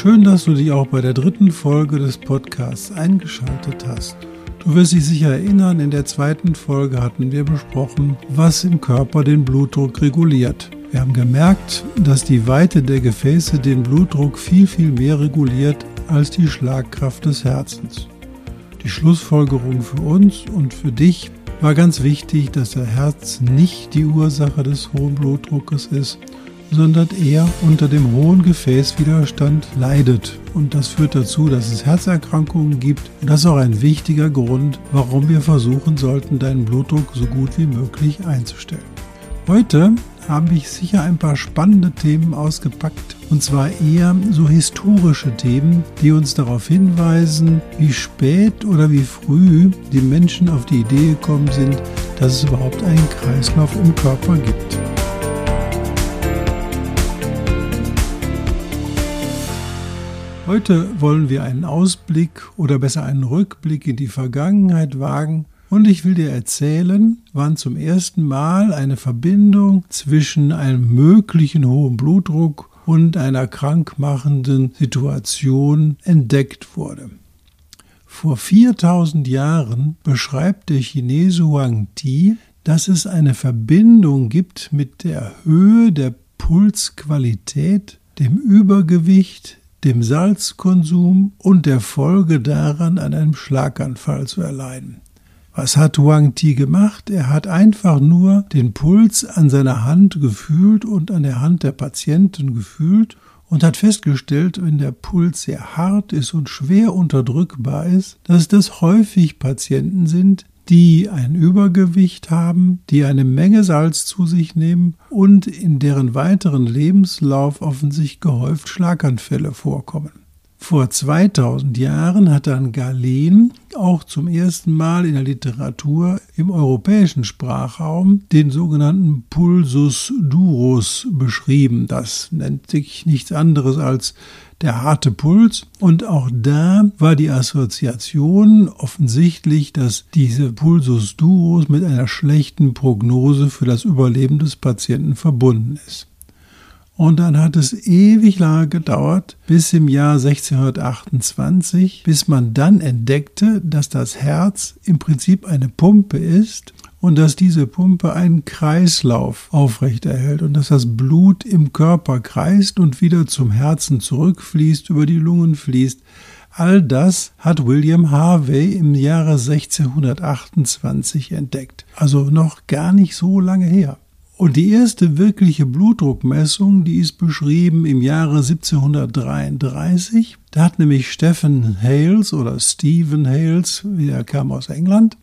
Schön, dass du dich auch bei der dritten Folge des Podcasts eingeschaltet hast. Du wirst dich sicher erinnern, in der zweiten Folge hatten wir besprochen, was im Körper den Blutdruck reguliert. Wir haben gemerkt, dass die Weite der Gefäße den Blutdruck viel, viel mehr reguliert als die Schlagkraft des Herzens. Die Schlussfolgerung für uns und für dich war ganz wichtig, dass der Herz nicht die Ursache des hohen Blutdruckes ist, sondern eher unter dem hohen Gefäßwiderstand leidet. Und das führt dazu, dass es Herzerkrankungen gibt. Und das ist auch ein wichtiger Grund, warum wir versuchen sollten, deinen Blutdruck so gut wie möglich einzustellen. Heute habe ich sicher ein paar spannende Themen ausgepackt. Und zwar eher so historische Themen, die uns darauf hinweisen, wie spät oder wie früh die Menschen auf die Idee gekommen sind, dass es überhaupt einen Kreislauf im Körper gibt. Heute wollen wir einen Ausblick oder besser einen Rückblick in die Vergangenheit wagen und ich will dir erzählen, wann zum ersten Mal eine Verbindung zwischen einem möglichen hohen Blutdruck und einer krankmachenden Situation entdeckt wurde. Vor 4000 Jahren beschreibt der Chinese Huang Ti, dass es eine Verbindung gibt mit der Höhe der Pulsqualität, dem Übergewicht, dem Salzkonsum und der Folge daran an einem Schlaganfall zu erleiden. Was hat Wang Ti gemacht? Er hat einfach nur den Puls an seiner Hand gefühlt und an der Hand der Patienten gefühlt und hat festgestellt, wenn der Puls sehr hart ist und schwer unterdrückbar ist, dass das häufig Patienten sind, die ein Übergewicht haben, die eine Menge Salz zu sich nehmen und in deren weiteren Lebenslauf offensichtlich gehäuft Schlaganfälle vorkommen. Vor 2000 Jahren hat dann Galen auch zum ersten Mal in der Literatur im europäischen Sprachraum den sogenannten Pulsus durus beschrieben. Das nennt sich nichts anderes als der harte Puls. Und auch da war die Assoziation offensichtlich, dass diese Pulsus durus mit einer schlechten Prognose für das Überleben des Patienten verbunden ist. Und dann hat es ewig lange gedauert, bis im Jahr 1628, bis man dann entdeckte, dass das Herz im Prinzip eine Pumpe ist und dass diese Pumpe einen Kreislauf aufrechterhält und dass das Blut im Körper kreist und wieder zum Herzen zurückfließt, über die Lungen fließt. All das hat William Harvey im Jahre 1628 entdeckt. Also noch gar nicht so lange her. Und die erste wirkliche Blutdruckmessung, die ist beschrieben im Jahre 1733. Da hat nämlich Stephen Hales oder Stephen Hales, wie er kam aus England,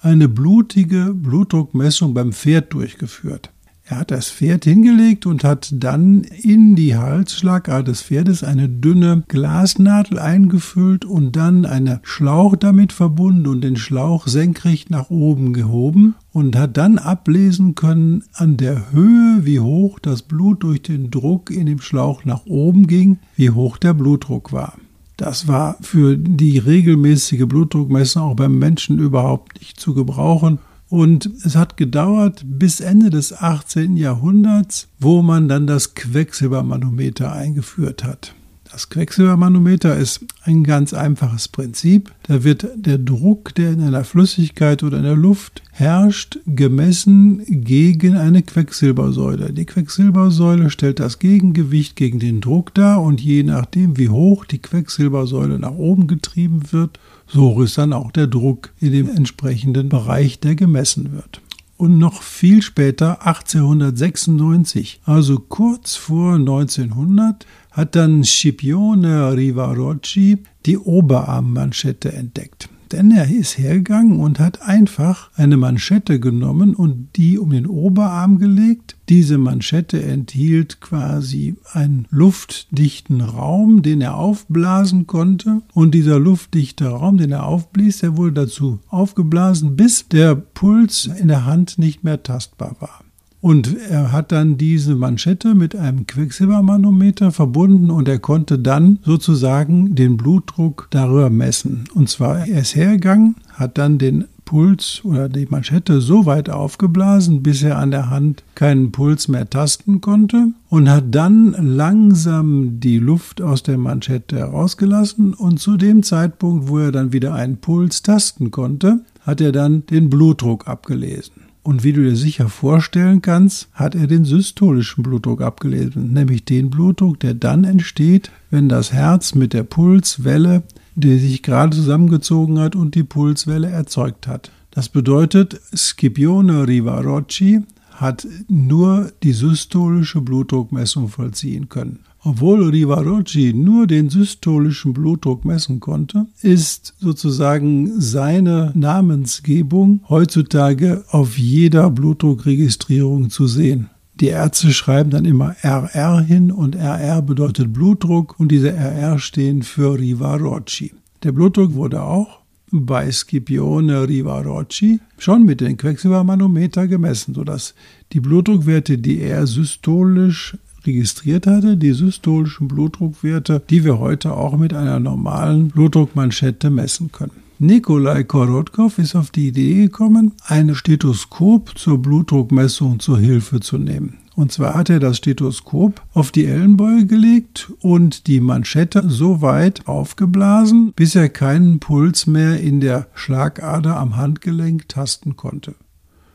eine blutige Blutdruckmessung beim Pferd durchgeführt. Er hat das Pferd hingelegt und hat dann in die Halsschlagader des Pferdes eine dünne Glasnadel eingefüllt und dann einen Schlauch damit verbunden und den Schlauch senkrecht nach oben gehoben und hat dann ablesen können an der Höhe, wie hoch das Blut durch den Druck in dem Schlauch nach oben ging, wie hoch der Blutdruck war. Das war für die regelmäßige Blutdruckmessung auch beim Menschen überhaupt nicht zu gebrauchen und es hat gedauert bis Ende des 18. Jahrhunderts, wo man dann das Quecksilbermanometer eingeführt hat. Das Quecksilbermanometer ist ein ganz einfaches Prinzip. Da wird der Druck, der in einer Flüssigkeit oder in der Luft herrscht, gemessen gegen eine Quecksilbersäule. Die Quecksilbersäule stellt das Gegengewicht gegen den Druck dar und je nachdem, wie hoch die Quecksilbersäule nach oben getrieben wird, so hoch ist dann auch der Druck in dem entsprechenden Bereich, der gemessen wird und noch viel später, 1896, also kurz vor 1900, hat dann Scipione Rivarocci die Oberarmmanschette entdeckt. Denn er ist hergegangen und hat einfach eine Manschette genommen und die um den Oberarm gelegt. Diese Manschette enthielt quasi einen luftdichten Raum, den er aufblasen konnte. Und dieser luftdichte Raum, den er aufblies, der wurde dazu aufgeblasen, bis der Puls in der Hand nicht mehr tastbar war. Und er hat dann diese Manschette mit einem Quecksilbermanometer verbunden und er konnte dann sozusagen den Blutdruck darüber messen. Und zwar, er ist hergegangen, hat dann den Puls oder die Manschette so weit aufgeblasen, bis er an der Hand keinen Puls mehr tasten konnte und hat dann langsam die Luft aus der Manschette herausgelassen und zu dem Zeitpunkt, wo er dann wieder einen Puls tasten konnte, hat er dann den Blutdruck abgelesen. Und wie du dir sicher vorstellen kannst, hat er den systolischen Blutdruck abgelesen, nämlich den Blutdruck, der dann entsteht, wenn das Herz mit der Pulswelle, die sich gerade zusammengezogen hat und die Pulswelle erzeugt hat. Das bedeutet, Scipione Rivarocci hat nur die systolische Blutdruckmessung vollziehen können. Obwohl Rivarocci nur den systolischen Blutdruck messen konnte, ist sozusagen seine Namensgebung heutzutage auf jeder Blutdruckregistrierung zu sehen. Die Ärzte schreiben dann immer RR hin und RR bedeutet Blutdruck und diese RR stehen für Rivarocci. Der Blutdruck wurde auch bei Scipione Rivarocci schon mit dem Quecksilbermanometer gemessen, sodass die Blutdruckwerte, die er systolisch registriert hatte, die systolischen Blutdruckwerte, die wir heute auch mit einer normalen Blutdruckmanschette messen können. Nikolai Korotkov ist auf die Idee gekommen, ein Stethoskop zur Blutdruckmessung zur Hilfe zu nehmen. Und zwar hat er das Stethoskop auf die Ellenbeuge gelegt und die Manschette so weit aufgeblasen, bis er keinen Puls mehr in der Schlagader am Handgelenk tasten konnte.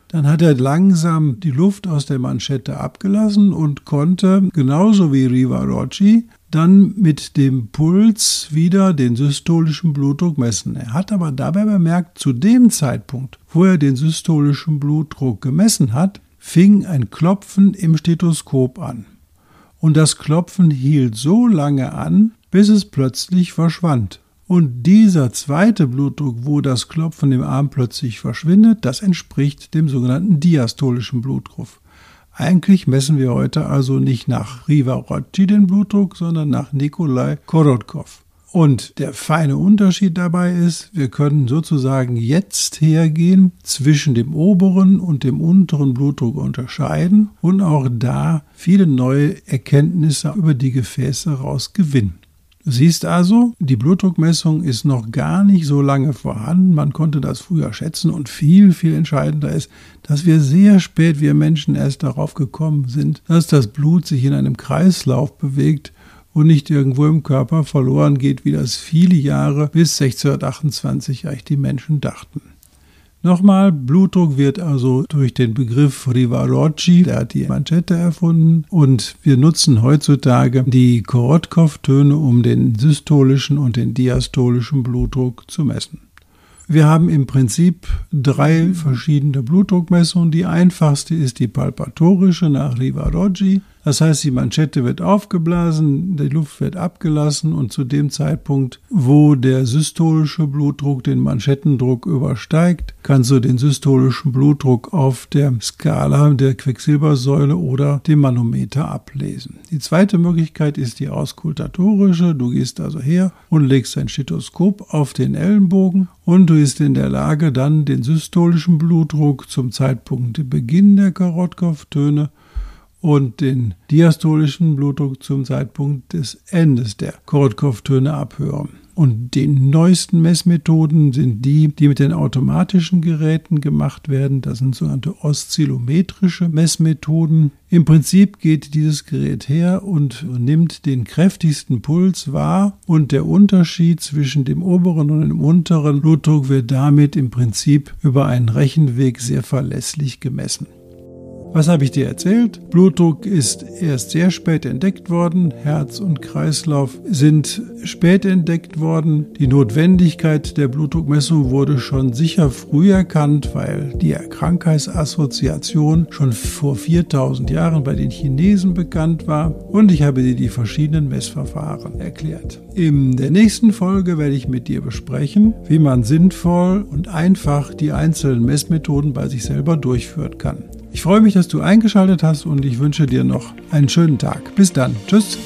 Dann hat er langsam die Luft aus der Manschette abgelassen und konnte, genauso wie Rivarocci, dann mit dem Puls wieder den systolischen Blutdruck messen. Er hat aber dabei bemerkt, zu dem Zeitpunkt, wo er den systolischen Blutdruck gemessen hat, fing ein Klopfen im Stethoskop an. Und das Klopfen hielt so lange an, bis es plötzlich verschwand. Und dieser zweite Blutdruck, wo das Klopfen im Arm plötzlich verschwindet, das entspricht dem sogenannten diastolischen Blutdruck. Eigentlich messen wir heute also nicht nach Rivarocci den Blutdruck, sondern nach Nikolai Korotkov. Und der feine Unterschied dabei ist, wir können sozusagen jetzt hergehen, zwischen dem oberen und dem unteren Blutdruck unterscheiden und auch da viele neue Erkenntnisse über die Gefäße raus gewinnen. Du siehst also, die Blutdruckmessung ist noch gar nicht so lange vorhanden. Man konnte das früher schätzen und viel, viel entscheidender ist, dass wir sehr spät, wir Menschen, erst darauf gekommen sind, dass das Blut sich in einem Kreislauf bewegt und nicht irgendwo im Körper verloren geht, wie das viele Jahre bis 1628 eigentlich die Menschen dachten. Nochmal, Blutdruck wird also durch den Begriff Rivarocci, der hat die Manschette erfunden und wir nutzen heutzutage die Korotkov-Töne, um den systolischen und den diastolischen Blutdruck zu messen. Wir haben im Prinzip drei verschiedene Blutdruckmessungen. Die einfachste ist die palpatorische nach Rivaroggi. Das heißt, die Manschette wird aufgeblasen, die Luft wird abgelassen und zu dem Zeitpunkt, wo der systolische Blutdruck den Manschettendruck übersteigt, kannst du den systolischen Blutdruck auf der Skala der Quecksilbersäule oder dem Manometer ablesen. Die zweite Möglichkeit ist die auskultatorische. Du gehst also her und legst dein Stethoskop auf den Ellenbogen und du bist in der Lage, dann den systolischen Blutdruck zum Zeitpunkt Beginn der Karotkopftöne und den diastolischen Blutdruck zum Zeitpunkt des Endes der Korotkopftöne abhören. Und die neuesten Messmethoden sind die, die mit den automatischen Geräten gemacht werden. Das sind sogenannte oszillometrische Messmethoden. Im Prinzip geht dieses Gerät her und nimmt den kräftigsten Puls wahr und der Unterschied zwischen dem oberen und dem unteren Blutdruck wird damit im Prinzip über einen Rechenweg sehr verlässlich gemessen. Was habe ich dir erzählt? Blutdruck ist erst sehr spät entdeckt worden, Herz und Kreislauf sind spät entdeckt worden. Die Notwendigkeit der Blutdruckmessung wurde schon sicher früh erkannt, weil die Krankheitsassoziation schon vor 4000 Jahren bei den Chinesen bekannt war und ich habe dir die verschiedenen Messverfahren erklärt. In der nächsten Folge werde ich mit dir besprechen, wie man sinnvoll und einfach die einzelnen Messmethoden bei sich selber durchführen kann. Ich freue mich, dass du eingeschaltet hast und ich wünsche dir noch einen schönen Tag. Bis dann. Tschüss.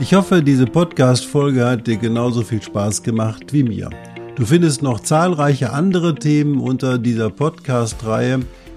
Ich hoffe, diese Podcast-Folge hat dir genauso viel Spaß gemacht wie mir. Du findest noch zahlreiche andere Themen unter dieser Podcast-Reihe